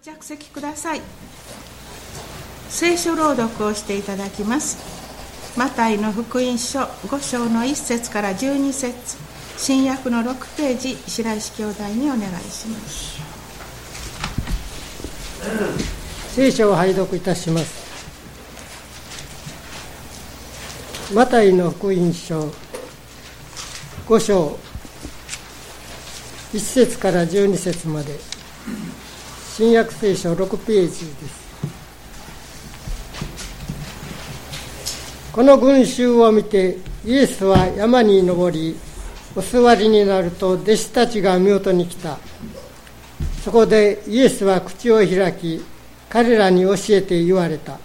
ご着席ください。聖書朗読をしていただきます。マタイの福音書5章の1節から12節。新約の6ページ白石兄弟にお願いします。聖書を拝読いたします。マタイの福音書5章1節から12節まで。新約聖書6ページです。この群衆を見てイエスは山に登りお座りになると弟子たちが見事に来た。そこでイエスは口を開き彼らに教えて言われた。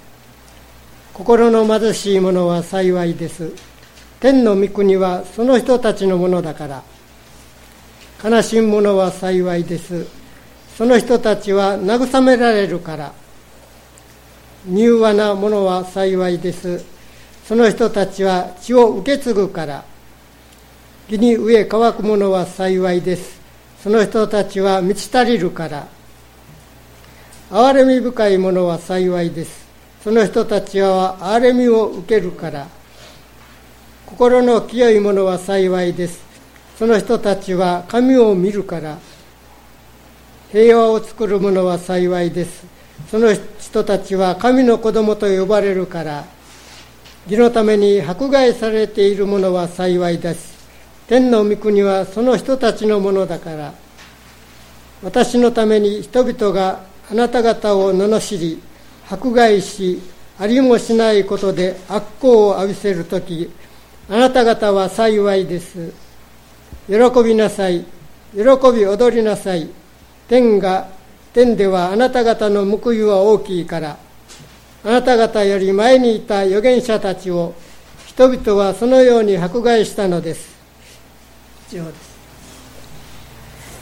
心の貧しい者は幸いです。天の御国はその人たちのものだから。悲しむ者は幸いです。その人たちは慰められるから。柔和な者は幸いです。その人たちは血を受け継ぐから。義に飢え乾く者は幸いです。その人たちは満ち足りるから。憐れみ深い者は幸いです。その人たちは憐れみを受けるから。心の清い者は幸いです。その人たちは神を見るから。平和を作る者は幸いです。その人たちは神の子供と呼ばれるから義のために迫害されている者は幸いです。天の御国はその人たちのものだから。私のために人々があなた方を罵り迫害しありもしないことで悪行を浴びせる時あなた方は幸いです。喜びなさい。喜び踊りなさい。天が天ではあなた方の報いは大きいからあなた方より前にいた預言者たちを人々はそのように迫害したのです。以上です。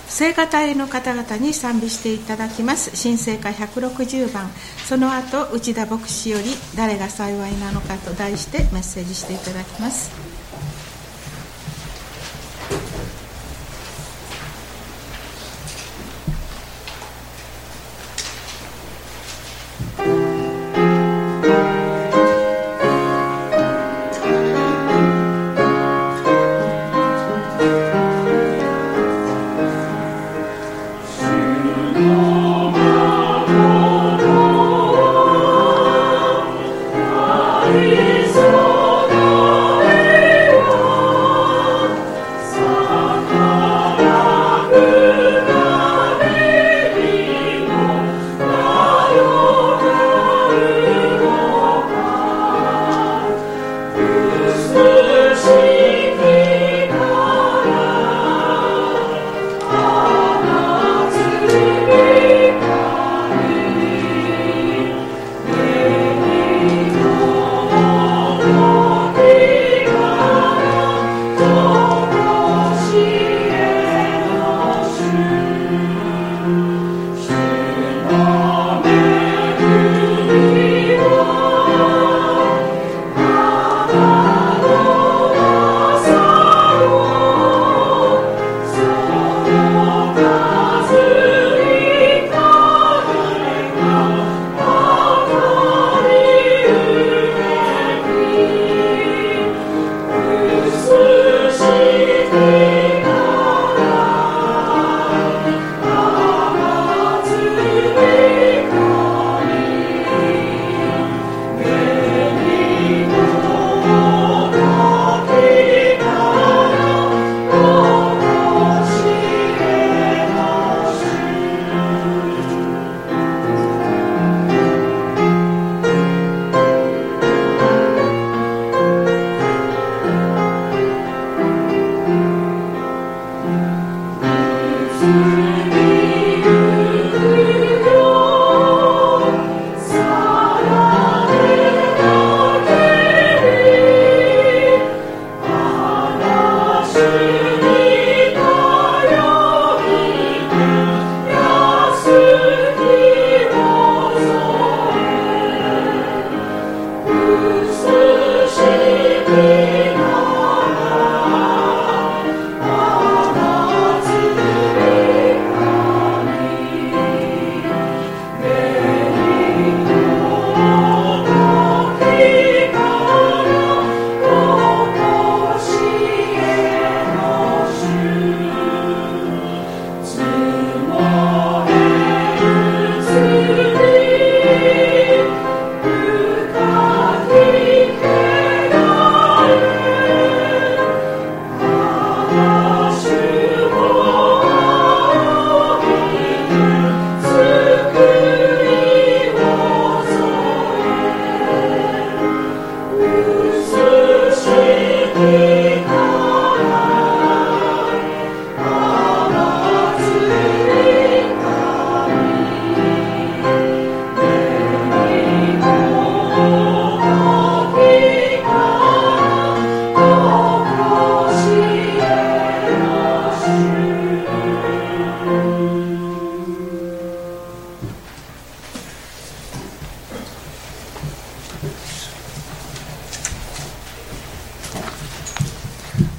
聖歌隊の方々に賛美していただきます。新聖歌160番。その後内田牧師より「誰が幸いなのか」と題してメッセージしていただきます。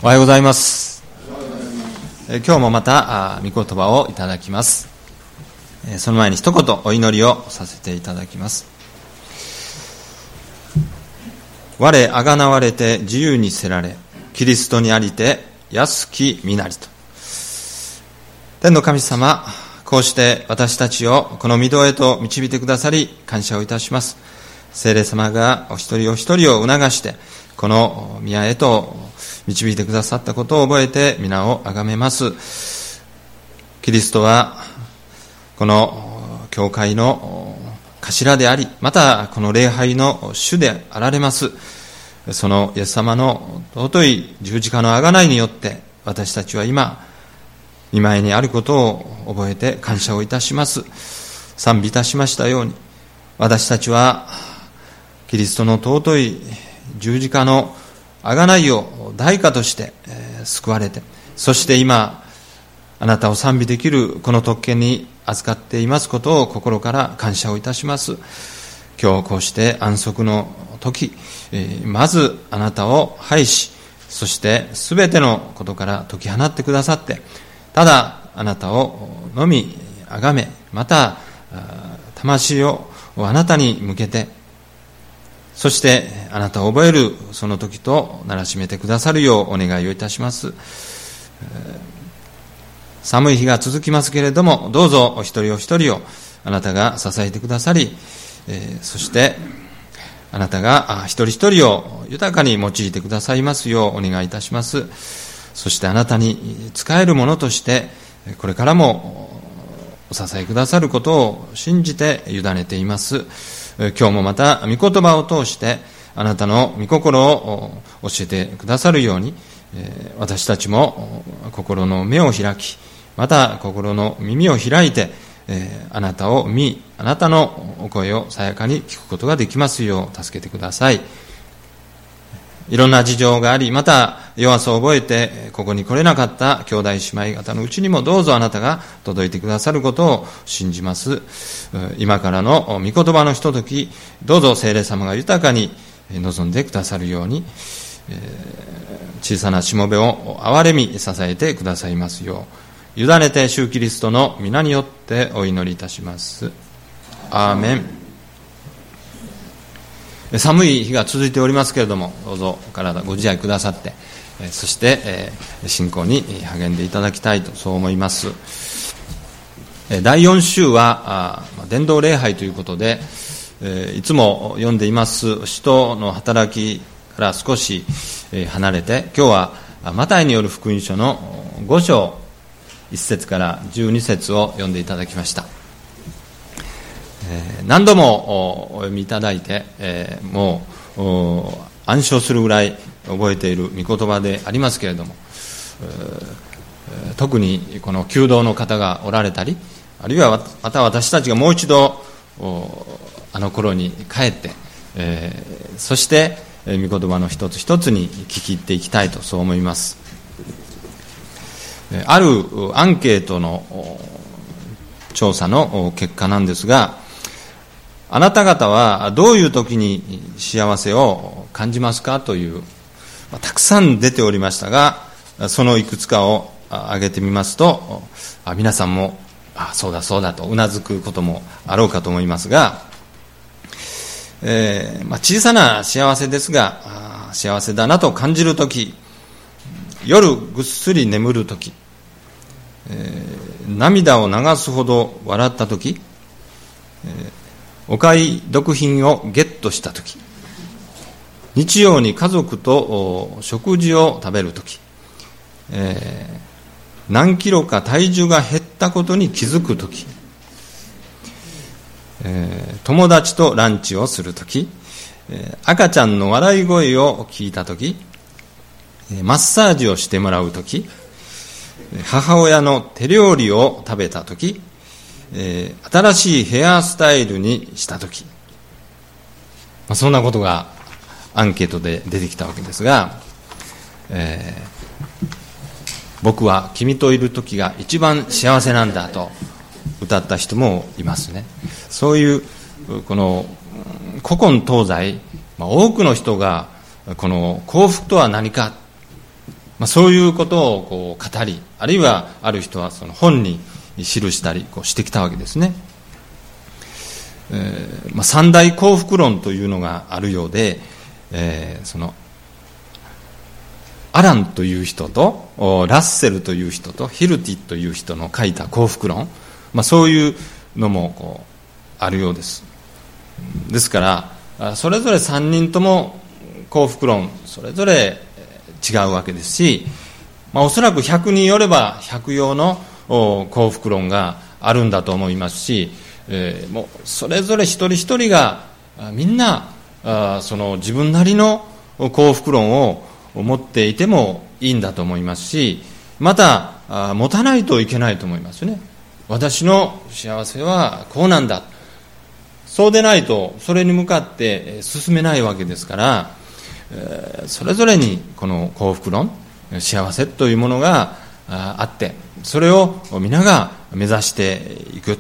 おはようございます。え今日もまた御言葉をいただきます。えその前に一言お祈りをさせていただきます。我あがなわれて自由にせられ、キリストにありて安き身なりと。天の神様、こうして私たちをこの御堂へと導いてくださり感謝をいたします。聖霊様がお一人お一人を促して、この宮へと導いてくださったことを覚えて皆を崇めます。キリストは、この教会の頭であり、またこの礼拝の主であられます。そのイエス様の尊い十字架の贖いによって、私たちは今、見舞いにあることを覚えて感謝をいたします。賛美いたしましたように、私たちは、キリストの尊い十字架の贖いを代価として、え、救われて、そして今、あなたを賛美できるこの特権に預かっていますことを心から感謝をいたします。今日こうして安息の時、え、まずあなたを拝し、そしてすべてのことから解き放ってくださって、ただあなたをのみ崇め、また魂をあなたに向けてそしてあなたを覚えるその時とならしめてくださるようお願いをいたします。寒い日が続きますけれども、どうぞお一人お一人をあなたが支えてくださり、そしてあなたが一人一人を豊かに用いてくださいますようお願いいたします。そしてあなたに使えるものとして、これからもお支えくださることを信じて委ねています。今日もまた御言葉を通してあなたの御心を教えてくださるように私たちも心の目を開きまた心の耳を開いてあなたを見あなたのお声をさやかに聞くことができますよう助けてください。いろんな事情があり、また弱さを覚えて、ここに来れなかった兄弟姉妹方のうちにもどうぞあなたが届いてくださることを信じます。今からの御言葉のひととき、どうぞ聖霊様が豊かに望んでくださるように、小さなしもべを憐れみ支えてくださいますよう、委ねて主キリストの皆によってお祈りいたします。アーメン寒い日が続いておりますけれども、どうぞお体ご自愛くださって、そして、信仰に励んでいただきたいと、そう思います。第4週は、伝道礼拝ということで、いつも読んでいます、使徒の働きから少し離れて、今日は、マタイによる福音書の5章1節から12節を読んでいただきました。何度もお読みいただいて、えー、もう暗唱するぐらい覚えている御言葉でありますけれども、特にこの弓道の方がおられたりあるいはまた私たちがもう一度あの頃に帰って、えー、そして御言葉の一つ一つに聞き入っていきたいとそう思います。あるアンケートの調査の結果なんですがあなた方はどういう時に幸せを感じますかという、まあ、たくさん出ておりましたが、そのいくつかを挙げてみますと、あ皆さんも、あそうだそうだとうなずくこともあろうかと思いますが、えーまあ、小さな幸せですが、幸せだなと感じるとき、夜ぐっすり眠るとき、えー、涙を流すほど笑ったとき、えーお買い得品をゲットしたとき、日曜に家族と食事を食べるとき、えー、何キロか体重が減ったことに気づくとき、えー、友達とランチをするとき、え、赤ちゃんの笑い声を聞いたとき、マッサージをしてもらうとき、母親の手料理を食べたとき、えー、新しいヘアスタイルにしたとき、まあ、そんなことがアンケートで出てきたわけですが、えー、僕は君といる時が一番幸せなんだと歌った人もいますね。そういう、この古今東西、まあ、多くの人がこの幸福とは何かまあ、そういうことをこう語りあるいはある人はその本に記したりこうしてきたわけですね、えーまあ、三大幸福論というのがあるようで、えー、そのアランという人とラッセルという人とヒルティという人の書いた幸福論、まあ、そういうのもこうあるようです。ですからそれぞれ3人とも幸福論それぞれ違うわけですし、まあ、おそらく100人よれば100用の幸福論があるんだと思いますし、えー、もうそれぞれ一人一人がみんなあその自分なりの幸福論を持っていてもいいんだと思いますしまたあ持たないといけないと思いますね。私の幸せはこうなんだ。そうでないとそれに向かって進めないわけですからえそれぞれにこの幸福論幸せというものがあってそれを皆が目指していく、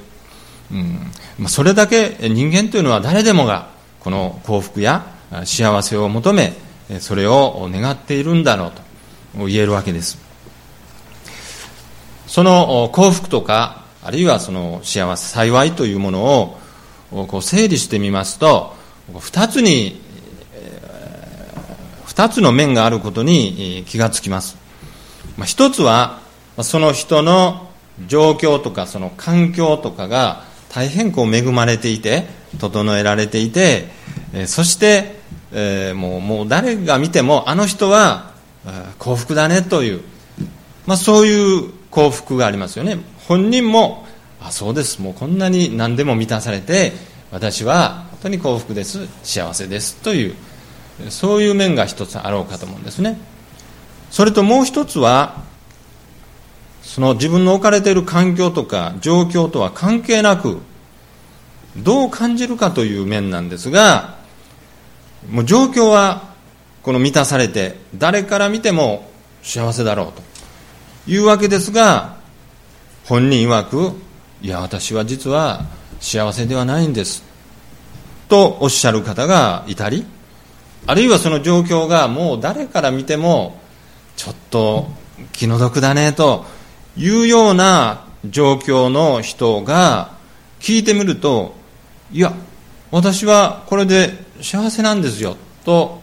うん、それだけ人間というのは誰でもがこの幸福や幸せを求めそれを願っているんだろうと言えるわけです。その幸福とかあるいはその幸せ幸いというものをこう整理してみますと2つに2つの面があることに気がつきます。まあ一つはその人の状況とかその環境とかが大変こう恵まれていて整えられていてそしてえ、もうもう誰が見てもあの人は幸福だねという、まあ、そういう幸福がありますよね。本人もあそうですもうこんなに何でも満たされて私は本当に幸福です幸せですというそういう面が一つあろうかと思うんですね。それともう一つはその自分の置かれている環境とか状況とは関係なくどう感じるかという面なんですがもう状況はこの満たされて誰から見ても幸せだろうというわけですが本人曰くいや私は実は幸せではないんですとおっしゃる方がいたりあるいはその状況がもう誰から見てもちょっと気の毒だねというような状況の人が聞いてみるといや私はこれで幸せなんですよと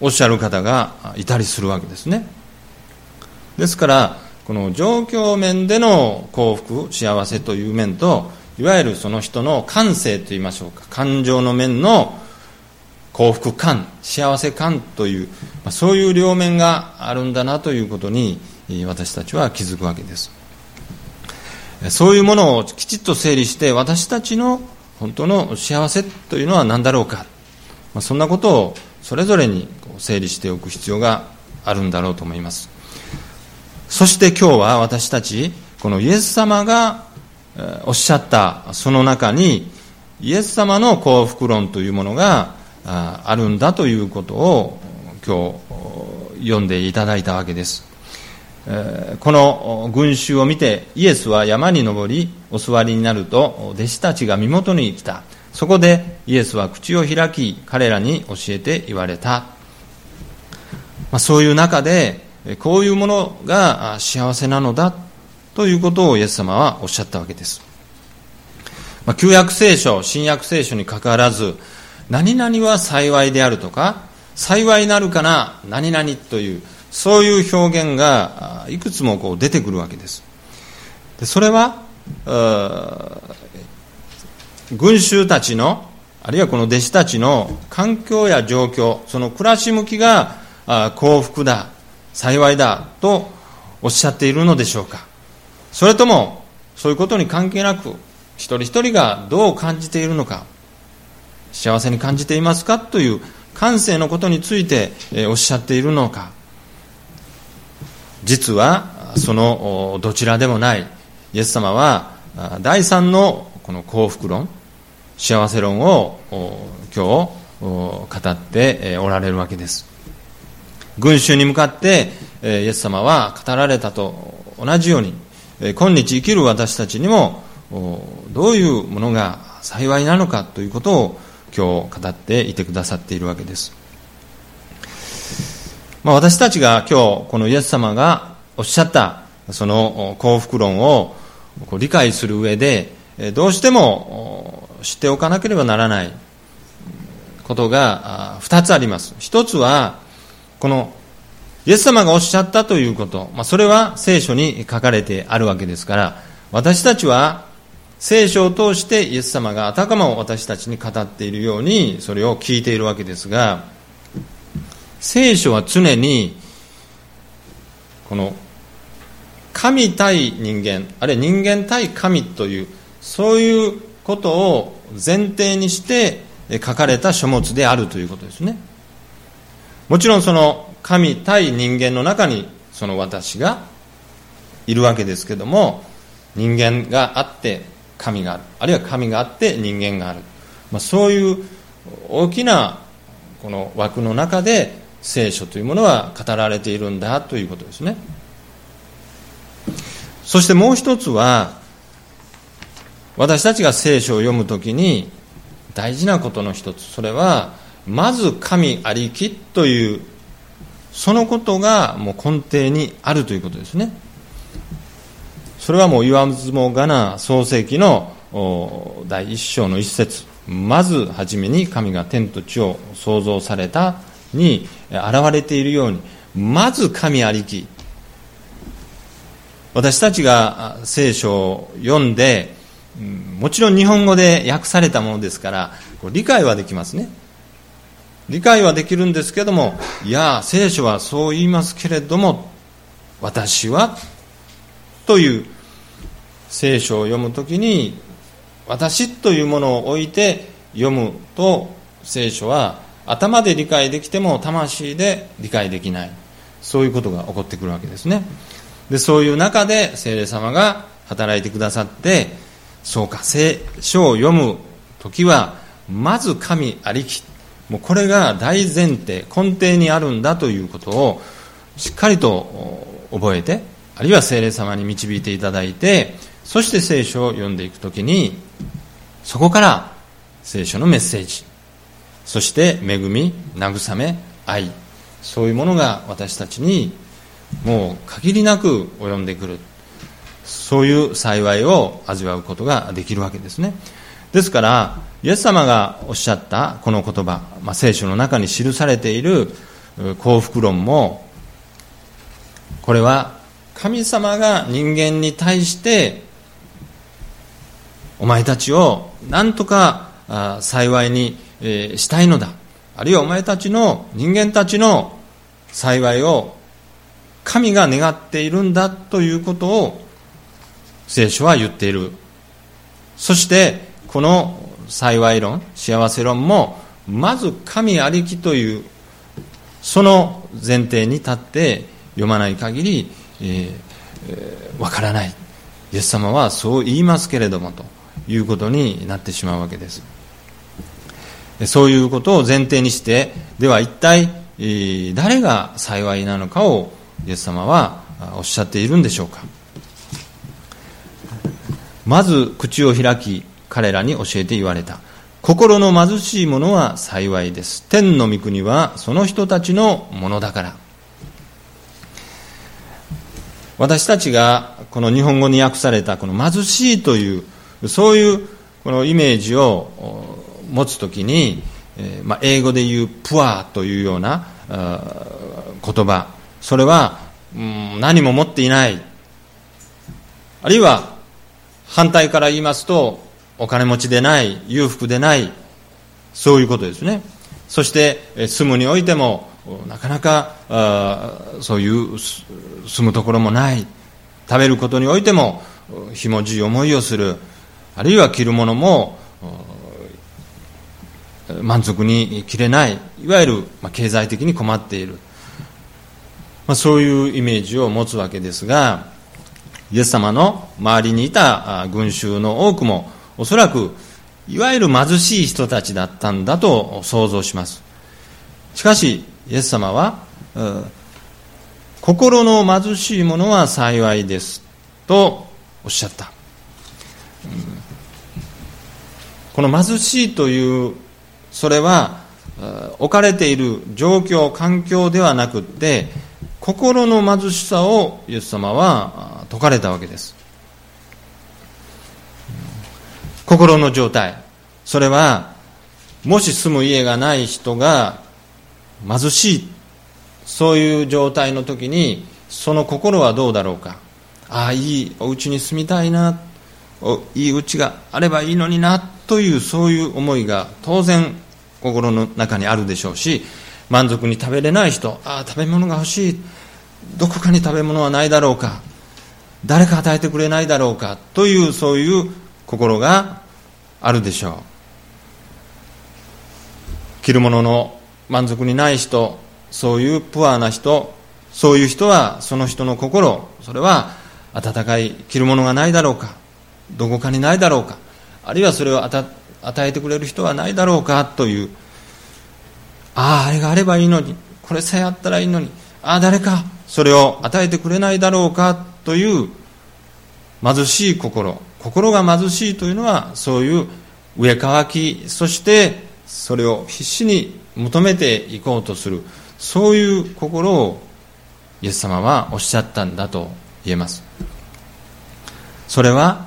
おっしゃる方がいたりするわけですね。ですからこの状況面での幸福幸せという面といわゆるその人の感性といいましょうか感情の面の幸福感幸せ感という、まあ、そういう両面があるんだなということに私たちは気づくわけです。そういうものをきちっと整理して私たちの本当の幸せというのは何だろうか。まあ、そんなことをそれぞれに整理しておく必要があるんだろうと思います。そして今日は私たちこのイエス様がおっしゃったその中にイエス様の幸福論というものがあるんだということを今日読んでいただいたわけです。この群衆を見てイエスは山に登りお座りになると弟子たちが身元に来た。そこでイエスは口を開き彼らに教えて言われた、ま、そういう中でこういうものが幸せなのだということをイエス様はおっしゃったわけです、ま、旧約聖書新約聖書にかかわらず何々は幸いであるとか幸いなるかな何々というそういう表現がいくつもこう出てくるわけです。でそれは群衆たちのあるいはこの弟子たちの環境や状況その暮らし向きが幸福だ幸いだとおっしゃっているのでしょうか。それともそういうことに関係なく一人一人がどう感じているのか。幸せに感じていますかという感性のことについておっしゃっているのか。実はそのどちらでもない。イエス様は第三のこの幸福論幸せ論を今日語っておられるわけです。群衆に向かってイエス様は語られたと同じように今日生きる私たちにもどういうものが幸いなのかということを今日語っていてくださっているわけです。まあ、私たちが今日このイエス様がおっしゃったその幸福論を理解する上でどうしても知っておかなければならないことが2つあります。一つはこのイエス様がおっしゃったということ、まあ、それは聖書に書かれてあるわけですから私たちは聖書を通してイエス様があたかも私たちに語っているようにそれを聞いているわけですが聖書は常にこの神対人間あるいは人間対神というそういうことを前提にして書かれた書物であるということですね。もちろんその神対人間の中にその私がいるわけですけども人間があって神があるあるいは神があって人間がある、まあ、そういう大きなこの枠の中で聖書というものは語られているんだということですね。そしてもう一つは私たちが聖書を読むときに大事なことの一つ。それはまず神ありきというそのことがもう根底にあるということですね。それはもう言わずもがな創世記の第一章の一節。まず初めに神が天と地を創造されたに現れているように。まず神ありき。私たちが聖書を読んでもちろん日本語で訳されたものですから理解はできますね。理解はできるんですけどもいや聖書はそう言いますけれども私はという聖書を読むときに私というものを置いて読むと聖書は頭で理解できても魂で理解できない。そういうことが起こってくるわけですね。でそういう中で聖霊様が働いてくださってそうか聖書を読む時はまず神ありき。もうこれが大前提根底にあるんだということをしっかりと覚えてあるいは聖霊様に導いていただいてそして聖書を読んでいくときにそこから聖書のメッセージそして恵み慰め愛そういうものが私たちにもう限りなく及んでくる。そういう幸いを味わうことができるわけですね。ですからイエス様がおっしゃったこの言葉、まあ、聖書の中に記されている幸福論もこれは神様が人間に対してお前たちを何とか幸いに、したいのだ。あるいはお前たちの人間たちの幸いを神が願っているんだということを聖書は言っている。そしてこの幸い論幸せ論もまず神ありきというその前提に立って読まない限りわ、えーえー、からない。イエス様はそう言いますけれどもと。いうことになってしまうわけですそういうことを前提にして、では一体、誰が幸いなのかをイエス様はおっしゃっているんでしょうか。まず口を開き、彼らに教えて言われた。心の貧しい者は幸いです。天の御国はその人たちのものだから。私たちがこの日本語に訳されたこの貧しいという、そういうこのイメージを持つときに、え、まあ、英語で言うプアというような言葉。それは、うん、何も持っていない。あるいは反対から言いますとお金持ちでない裕福でない。そういうことですね。そして住むにおいてもなかなかそういう住むところもない。食べることにおいてもひもじい思いをする。あるいは着るものも満足に着れないいわゆる経済的に困っている、まあ、そういうイメージを持つわけですがイエス様の周りにいた群衆の多くもおそらくいわゆる貧しい人たちだったんだと想像します。しかしイエス様は心の貧しい者は幸いですとおっしゃった、この貧しいというそれは置かれている状況、環境ではなくって、心の貧しさをイエス様は説かれたわけです。心の状態。それは、もし住む家がない人が貧しい、そういう状態の時に、その心はどうだろうか。ああ、いいお家に住みたいな、いい家があればいいのにな、というそういう思いが当然心の中にあるでしょうし、満足に食べれない人、ああ、食べ物が欲しい、どこかに食べ物はないだろうか、誰か与えてくれないだろうか、というそういう心があるでしょう。着るものの満足にない人、そういうプアな人、そういう人は、その人の心、それは温かい着るものがないだろうか、どこかにないだろうか、あるいはそれを与えてくれる人はないだろうかという、ああ、あれがあればいいのに、これさえあったらいいのに、ああ、誰かそれを与えてくれないだろうかという貧しい心、心が貧しいというのは、そういう上乾き、そしてそれを必死に求めていこうとする、そういう心をイエス様はおっしゃったんだと言えます。それは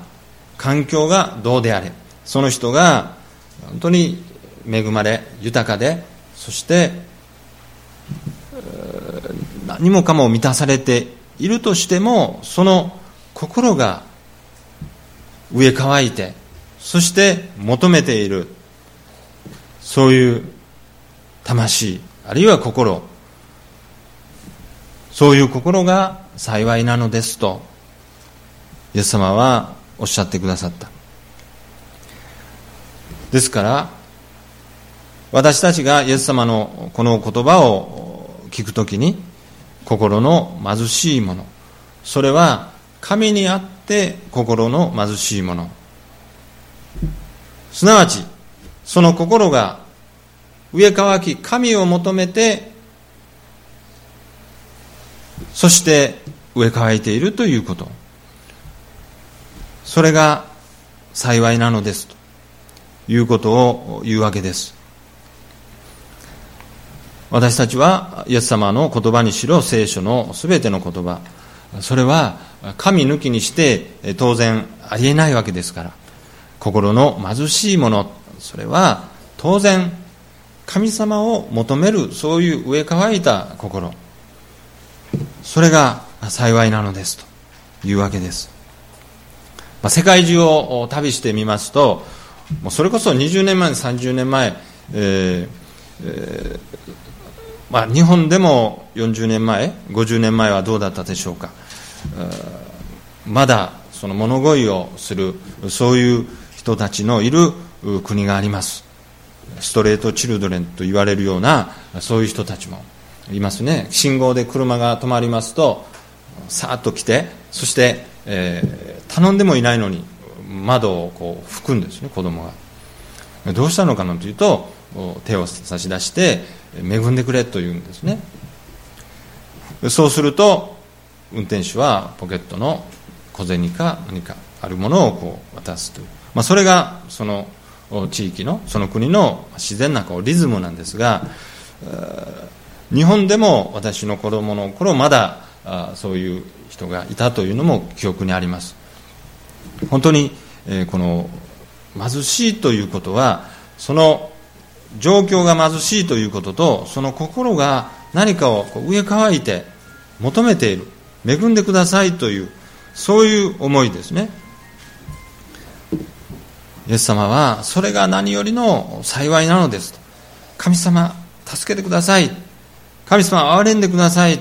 環境がどうであれ、その人が本当に恵まれ、豊かで、そして何もかも満たされているとしても、その心が上乾いて、そして求めている、そういう魂、あるいは心、そういう心が幸いなのですと、イエス様はおっしゃってくださった。ですから、私たちがイエス様のこの言葉を聞くときに、心の貧しいもの、それは神にあって心の貧しいもの。すなわち、その心が上乾き神を求めて、そして上乾いているということ。それが幸いなのですということを言うわけです。私たちはイエス様の言葉にしろ聖書のすべての言葉、それは神抜きにして当然ありえないわけですから、心の貧しいもの、それは当然神様を求めるそういう上乾いた心、それが幸いなのですというわけです。まあ、世界中を旅してみますと、もうそれこそ20年前、30年前、えーえー、まあ、日本でも40年前、50年前はどうだったでしょうか。まだその物乞いをする、そういう人たちのいる国があります。ストレートチルドレンと言われるような、そういう人たちもいますね。信号で車が止まりますと、さーっと来て、そしてえー、頼んでもいないのに窓をこう拭くんですね子供が。どうしたのかなというと手を差し出して恵んでくれと言うんですね。そうすると運転手はポケットの小銭か何かあるものをこう渡すという、まあ、それがその地域のその国の自然なこうリズムなんですが日本でも私の子供の頃まだそういう人がいたというのも記憶にあります。本当に、えこの貧しいということはその状況が貧しいということとその心が何かを上乾いて求めている恵んでくださいというそういう思いですね。イエス様はそれが何よりの幸いなのですと。神様助けてください。神様憐れんでください。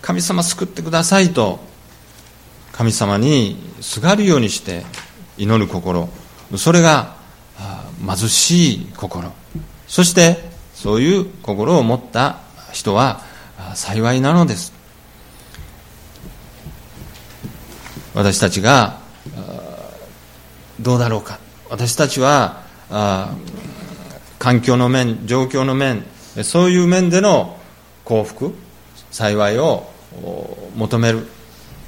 神様救ってくださいと。神様にすがるようにして祈る心。それが貧しい心。そしてそういう心を持った人は幸いなのです。私たちがどうだろうか。私たちは環境の面状況の面そういう面での幸福幸いを求める。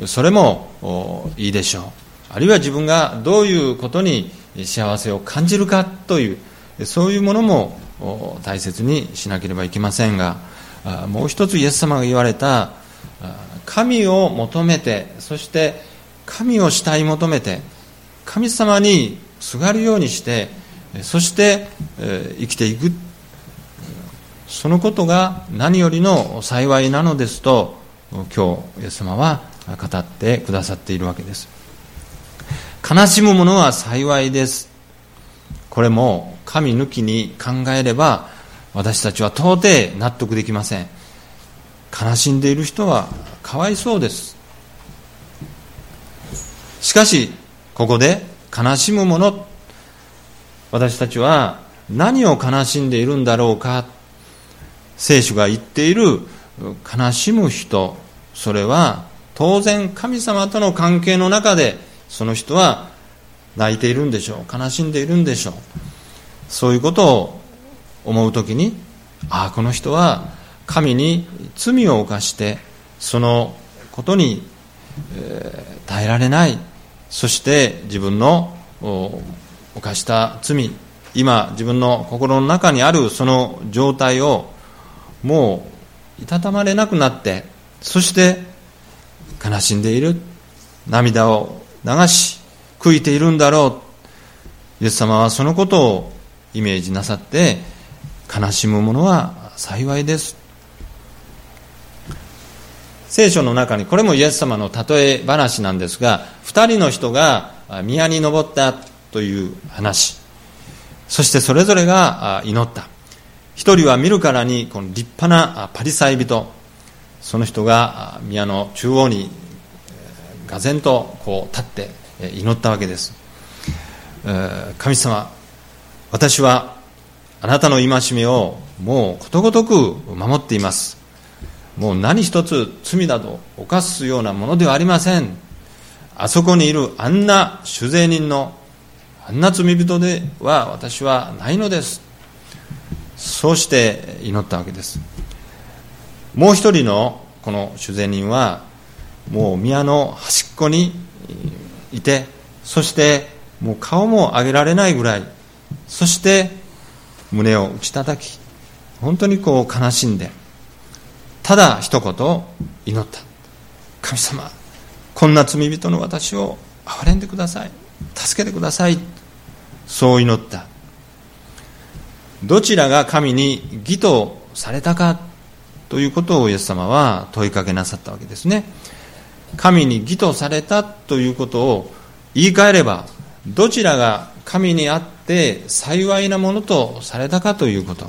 それもいいでしょう。あるいは自分がどういうことに幸せを感じるかというそういうものも大切にしなければいけませんがもう一つイエス様が言われた神を求めてそして神を慕い求めて神様にすがるようにしてそして生きていく。そのことが何よりの幸いなのですと今日イエス様は語ってくださっているわけです。悲しむ者は幸いです。これも神抜きに考えれば私たちは到底納得できません。悲しんでいる人はかわいそうです。しかしここで悲しむ者私たちは何を悲しんでいるんだろうか。聖書が言っている悲しむ人それは当然神様との関係の中でその人は泣いているんでしょう。悲しんでいるんでしょう。そういうことを思う時にああこの人は神に罪を犯してそのことに、えー、耐えられない。そして自分の犯した罪今自分の心の中にあるその状態をもういたたまれなくなってそして悲しんでいる。涙を流し悔いているんだろう。イエス様はそのことをイメージなさって悲しむ者は幸いです。聖書の中にこれもイエス様の例え話なんですが2人の人が宮に登ったという話。そしてそれぞれが祈った。一人は見るからにこの立派なパリサイ人。その人が宮の中央にがぜんとこう立って祈ったわけです。神様私はあなたの戒めをもうことごとく守っています。もう何一つ罪など犯すようなものではありません。あそこにいるあんな酒税人のあんな罪人では私はないのです。そうして祈ったわけです。もう一人のこの主税人はもう宮の端っこにいてそしてもう顔も上げられないぐらいそして胸を打ち叩き本当にこう悲しんでただ一言祈った。神様こんな罪人の私を憐れんでください。助けてください。そう祈った。どちらが神に義とされたかということをイエス様は問いかけなさったわけですね。神に義とされたということを言い換えればどちらが神にあって幸いなものとされたかということ。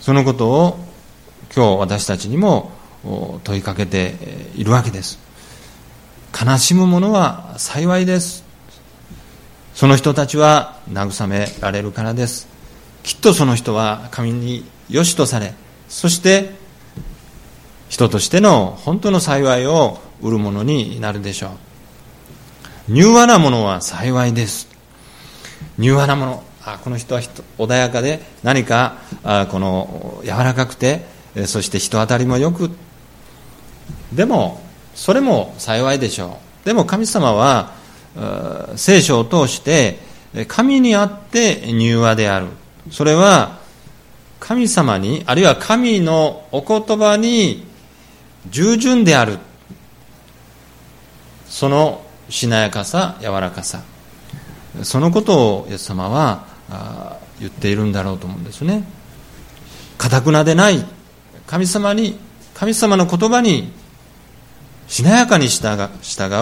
そのことを今日私たちにも問いかけているわけです。悲しむ者は幸いです。その人たちは慰められるからです。きっとその人は神に良しとされそして人としての本当の幸いを得るものになるでしょう。柔和なものは幸いです。柔和なもの。あこの人は穏やかで何かあこの柔らかくてそして人当たりもよく。でもそれも幸いでしょう。でも神様は聖書を通して神にあって柔和である。それは神様にあるいは神のお言葉に従順である。そのしなやかさ柔らかさ。そのことをイエス様は言っているんだろうと思うんですね。かたくなでない。神様に神様の言葉にしなやかに従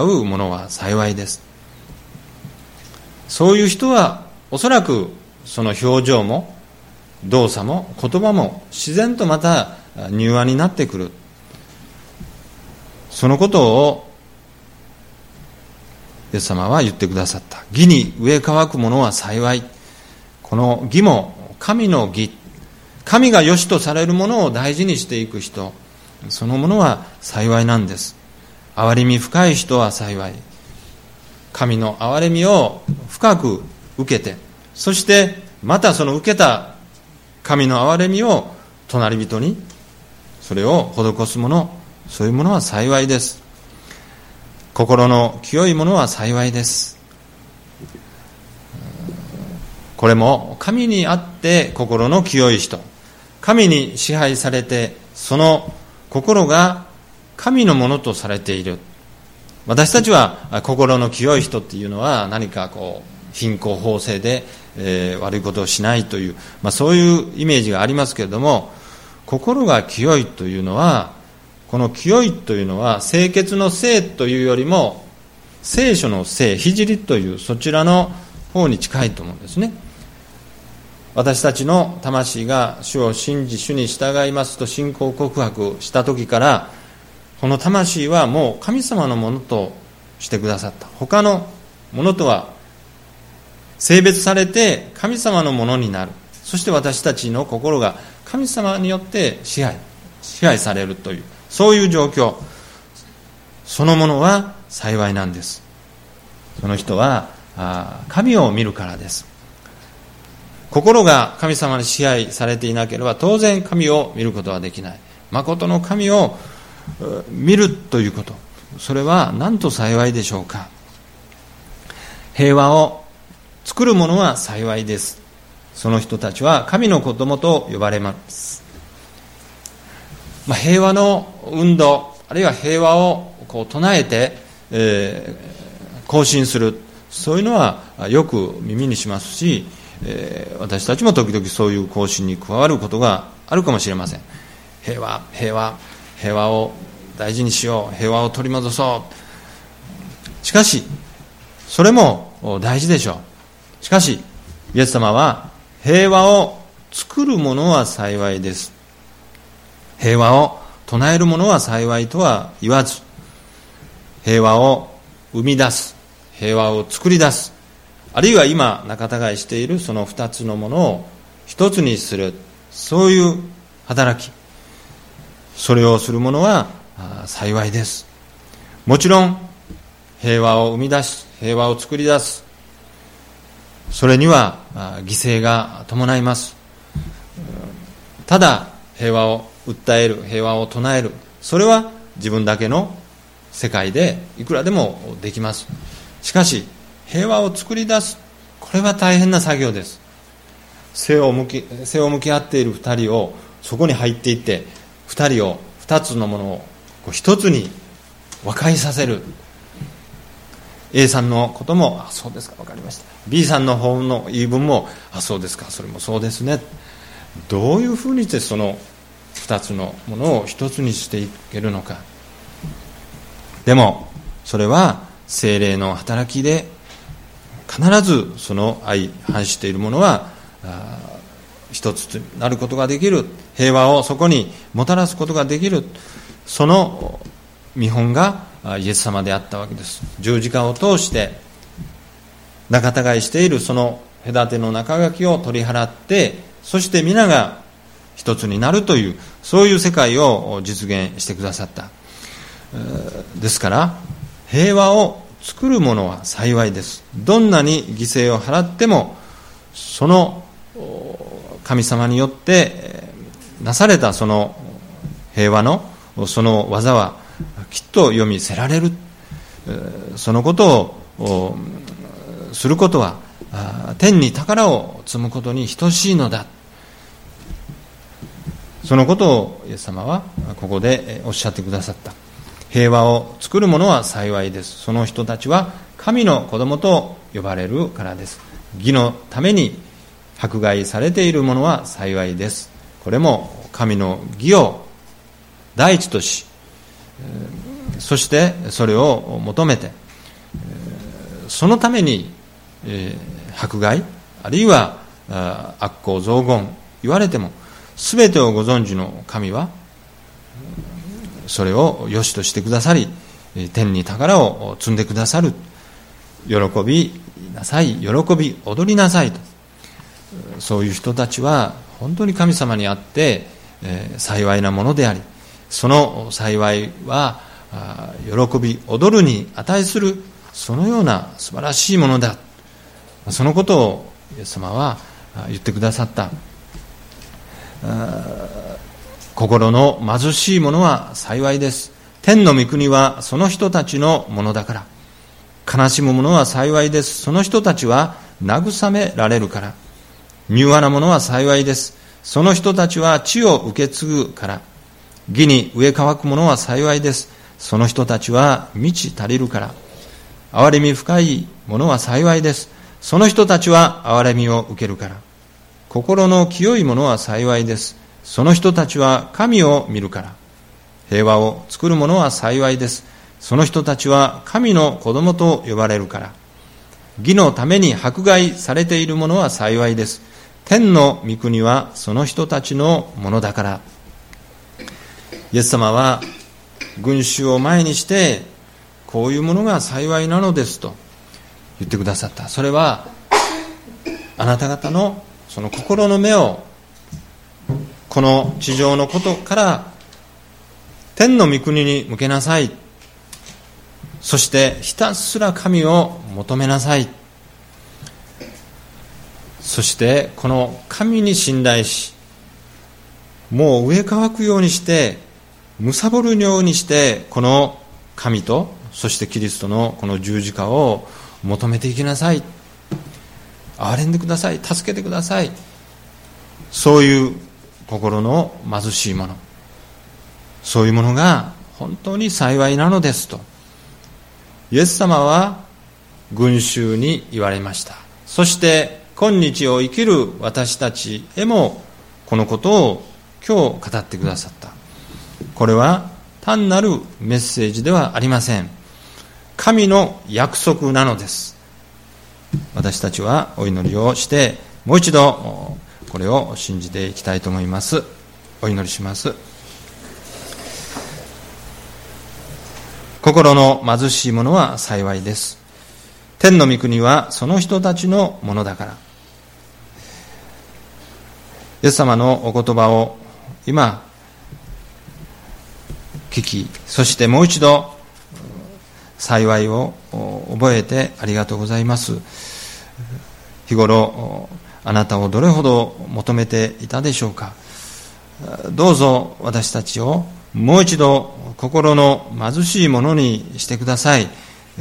う者は幸いです。そういう人はおそらくその表情も動作も言葉も自然とまた柔和になってくる。そのことをイエス様は言ってくださった。義に植え乾く者は幸い。この義も神の義。神が良しとされるものを大事にしていく人。そのものは幸いなんです。憐れみ深い人は幸い。神の憐れみを深く受けて。そしてまたその受けた神の憐れみを隣人にそれを施す者そういうものは幸いです。心の清いものは幸いです。これも神にあって心の清い人。神に支配されてその心が神のものとされている。私たちは心の清い人っていうのは何かこう貧困法制で、えー、悪いことをしないという、まあ、そういうイメージがありますけれども心が清いというのはこの清いというのは清潔の聖というよりも聖書の聖聖というそちらの方に近いと思うんですね私たちの魂が主を信じ主に従いますと信仰告白した時からこの魂はもう神様のものとしてくださった他のものとは性別されて神様のものになる。そして私たちの心が神様によって支配支配されるというそういう状況。そのものは幸いなんです。その人は神を見るからです。心が神様に支配されていなければ当然神を見ることはできない。誠の神を見るということ。それは何と幸いでしょうか。平和を作る者は幸いです。その人たちは神の子供と呼ばれます、まあ、平和の運動あるいは平和をこう唱えて、えー、行進する。そういうのはよく耳にしますしえー、私たちも時々そういう行進に加わることがあるかもしれません。平和平和平和を大事にしよう平和を取り戻そう。しかしそれも大事でしょう。しかしイエス様は平和を作る者は幸いです。平和を唱える者は幸いとは言わず平和を生み出す平和を作り出すあるいは今仲違いしているその2つのものを一つにするそういう働きそれをする者は幸いです。もちろん平和を生み出し平和を作り出すそれには犠牲が伴います。ただ平和を訴える平和を唱える。それは自分だけの世界でいくらでもできます。しかし平和を作り出すこれは大変な作業です。背を向き背を向き合っている2人をそこに入っていって2人を2つのものをこう1つに和解させる。A さんのこともあそうですか。分かりました。B さんの方の言い分もあそうですか。それもそうですね。どういうふうにしてその2つのものを1つにしていけるのか。でもそれは精霊の働きで必ずその相反しているものは一つになることができる。平和をそこにもたらすことができる。その見本がイエス様であったわけです。十字架を通して仲違いしているその隔ての中書きを取り払ってそして皆が一つになるというそういう世界を実現してくださった。ですから平和を作るものは幸いです。どんなに犠牲を払ってもその神様によってなされたその平和のその技はきっと読みせられる。そのことをすることは天に宝を積むことに等しいのだ。そのことをイエス様はここでおっしゃってくださった。平和を作る者は幸いです。その人たちは神の子供と呼ばれるからです。義のために迫害されている者は幸いです。これも神の義を第一としそしてそれを求めてそのために迫害あるいは悪行雑言言われても全てをご存知の神はそれを良しとしてくださり天に宝を積んでくださる。喜びなさい喜び踊りなさいと。そういう人たちは本当に神様にあって、幸いなものでありその幸いは喜び踊るに値するそのような素晴らしいものだそのことをイエス様は言ってくださった心の貧しい者は幸いです。天の御国はその人たちのものだから。悲しむ者は幸いです。その人たちは慰められるから。柔和なものは幸いです。その人たちは地を受け継ぐから。義に植え乾くものは幸いです。その人たちは満ち足りるから。憐れみ深いものは幸いです。その人たちは憐れみを受けるから。心の清いものは幸いです。その人たちは神を見るから。平和を作る者は幸いです。その人たちは神の子供と呼ばれるから。義のために迫害されている者は幸いです。天の御国はその人たちのものだから。イエス様は群衆を前にしてこういうものが幸いなのですと言ってくださった。それはあなた方のその心の目をこの地上のことから天の御国に向けなさい。そしてひたすら神を求めなさい。そしてこの神に信頼しもう上乾くようにして貪るようにしてこの神とそしてキリストのこの十字架を求めていきなさい。憐れんでください。助けてください。そういう心の貧しいもの。そういうものが本当に幸いなのですとイエス様は群衆に言われました。そして今日を生きる私たちへもこのことを今日語ってくださった。これは単なるメッセージではありません。神の約束なのです。私たちはお祈りをしてもう一度これを信じていきたいと思います。お祈りします。心の貧しい者は幸いです。天の御国はその人たちのものだから。イエス様のお言葉を今聞きそしてもう一度幸いを覚えてありがとうございます。日頃あなたをどれほど求めていたでしょうか。どうぞ私たちをもう一度心の貧しいものにしてください。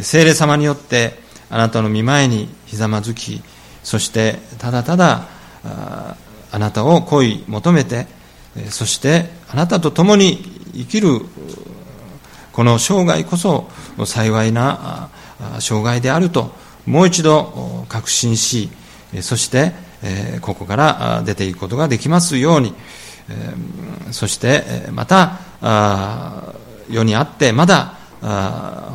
聖霊様によってあなたの見前にひざまずきそしてただただあなたを恋求めてそしてあなたと共に生きるこの生涯こそ幸いな生涯であるともう一度確信しそしてここから出ていくことができますようにそしてまた世にあってまだ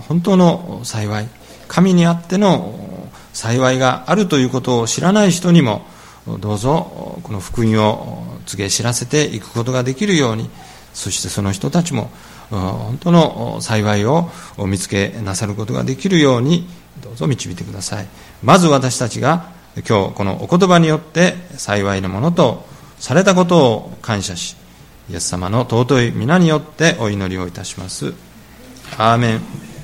本当の幸い神にあっての幸いがあるということを知らない人にもどうぞこの福音を告げ知らせていくことができるようにそしてその人たちも本当の幸いを見つけなさることができるようにどうぞ導いてください。まず私たちが今日このお言葉によって幸いなものとされたことを感謝しイエス様の尊い皆によってお祈りをいたします。アーメン。